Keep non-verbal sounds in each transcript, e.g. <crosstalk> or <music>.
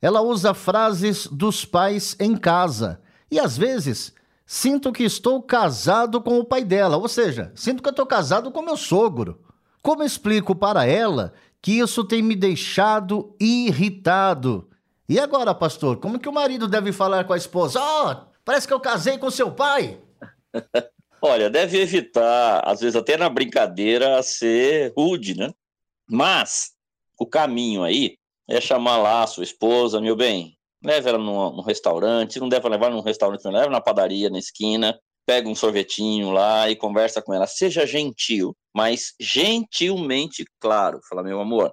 ela usa frases dos pais em casa. E às vezes sinto que estou casado com o pai dela, ou seja, sinto que estou casado com meu sogro. Como explico para ela que isso tem me deixado irritado? E agora, pastor, como que o marido deve falar com a esposa? Oh, parece que eu casei com seu pai. <laughs> Olha, deve evitar, às vezes até na brincadeira, ser rude, né? Mas o caminho aí é chamar lá a sua esposa, meu bem, leve ela num, num restaurante, não deve levar num restaurante, não leve na padaria, na esquina, pega um sorvetinho lá e conversa com ela. Seja gentil, mas gentilmente claro. Fala, meu amor,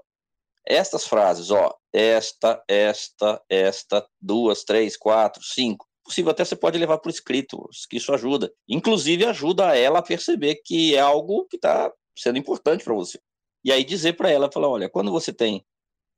estas frases, ó, esta, esta, esta, duas, três, quatro, cinco. Possível até você pode levar por escrito, que isso ajuda. Inclusive ajuda ela a perceber que é algo que está sendo importante para você. E aí dizer para ela, falar, olha, quando você tem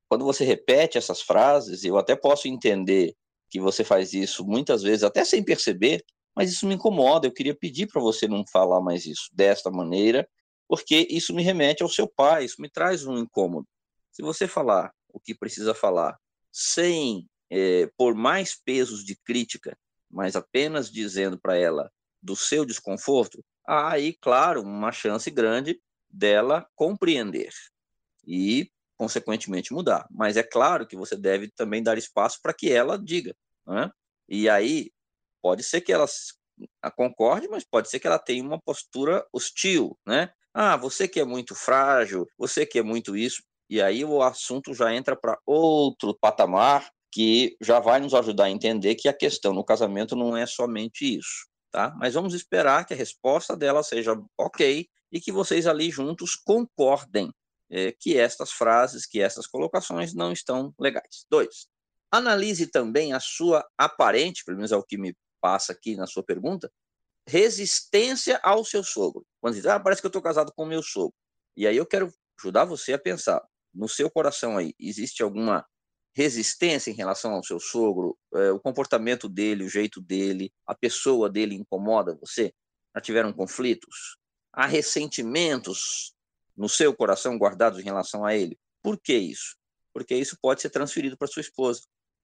quando você repete essas frases, eu até posso entender que você faz isso muitas vezes, até sem perceber, mas isso me incomoda. Eu queria pedir para você não falar mais isso desta maneira, porque isso me remete ao seu pai, isso me traz um incômodo. Se você falar o que precisa falar sem é, por mais pesos de crítica, mas apenas dizendo para ela do seu desconforto, há aí, claro, uma chance grande dela compreender. E consequentemente mudar. Mas é claro que você deve também dar espaço para que ela diga. Né? E aí, pode ser que ela concorde, mas pode ser que ela tenha uma postura hostil, né? Ah, você que é muito frágil, você que é muito isso. E aí o assunto já entra para outro patamar que já vai nos ajudar a entender que a questão no casamento não é somente isso, tá? Mas vamos esperar que a resposta dela seja ok e que vocês ali juntos concordem é, que estas frases, que essas colocações não estão legais. Dois, analise também a sua aparente, pelo menos é o que me passa aqui na sua pergunta, resistência ao seu sogro. Quando diz, ah, parece que eu estou casado com o meu sogro. E aí eu quero ajudar você a pensar, no seu coração aí, existe alguma resistência em relação ao seu sogro? É, o comportamento dele, o jeito dele, a pessoa dele incomoda você? Já tiveram conflitos? Há ressentimentos no seu coração guardados em relação a ele. Por que isso? Porque isso pode ser transferido para sua esposa,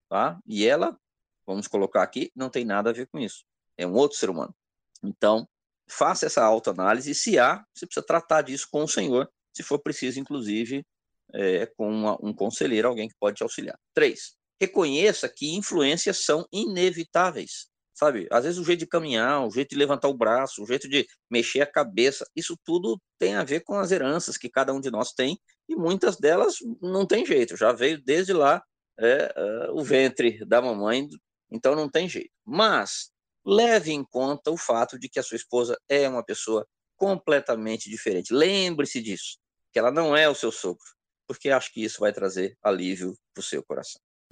tá? E ela, vamos colocar aqui, não tem nada a ver com isso. É um outro ser humano. Então, faça essa autoanálise e se há, você precisa tratar disso com o Senhor, se for preciso, inclusive, é, com uma, um conselheiro, alguém que pode te auxiliar. Três, reconheça que influências são inevitáveis sabe? Às vezes o jeito de caminhar, o jeito de levantar o braço, o jeito de mexer a cabeça, isso tudo tem a ver com as heranças que cada um de nós tem e muitas delas não tem jeito, já veio desde lá é, é, o ventre da mamãe, então não tem jeito. Mas leve em conta o fato de que a sua esposa é uma pessoa completamente diferente. Lembre-se disso, que ela não é o seu sogro, porque acho que isso vai trazer alívio para o seu coração.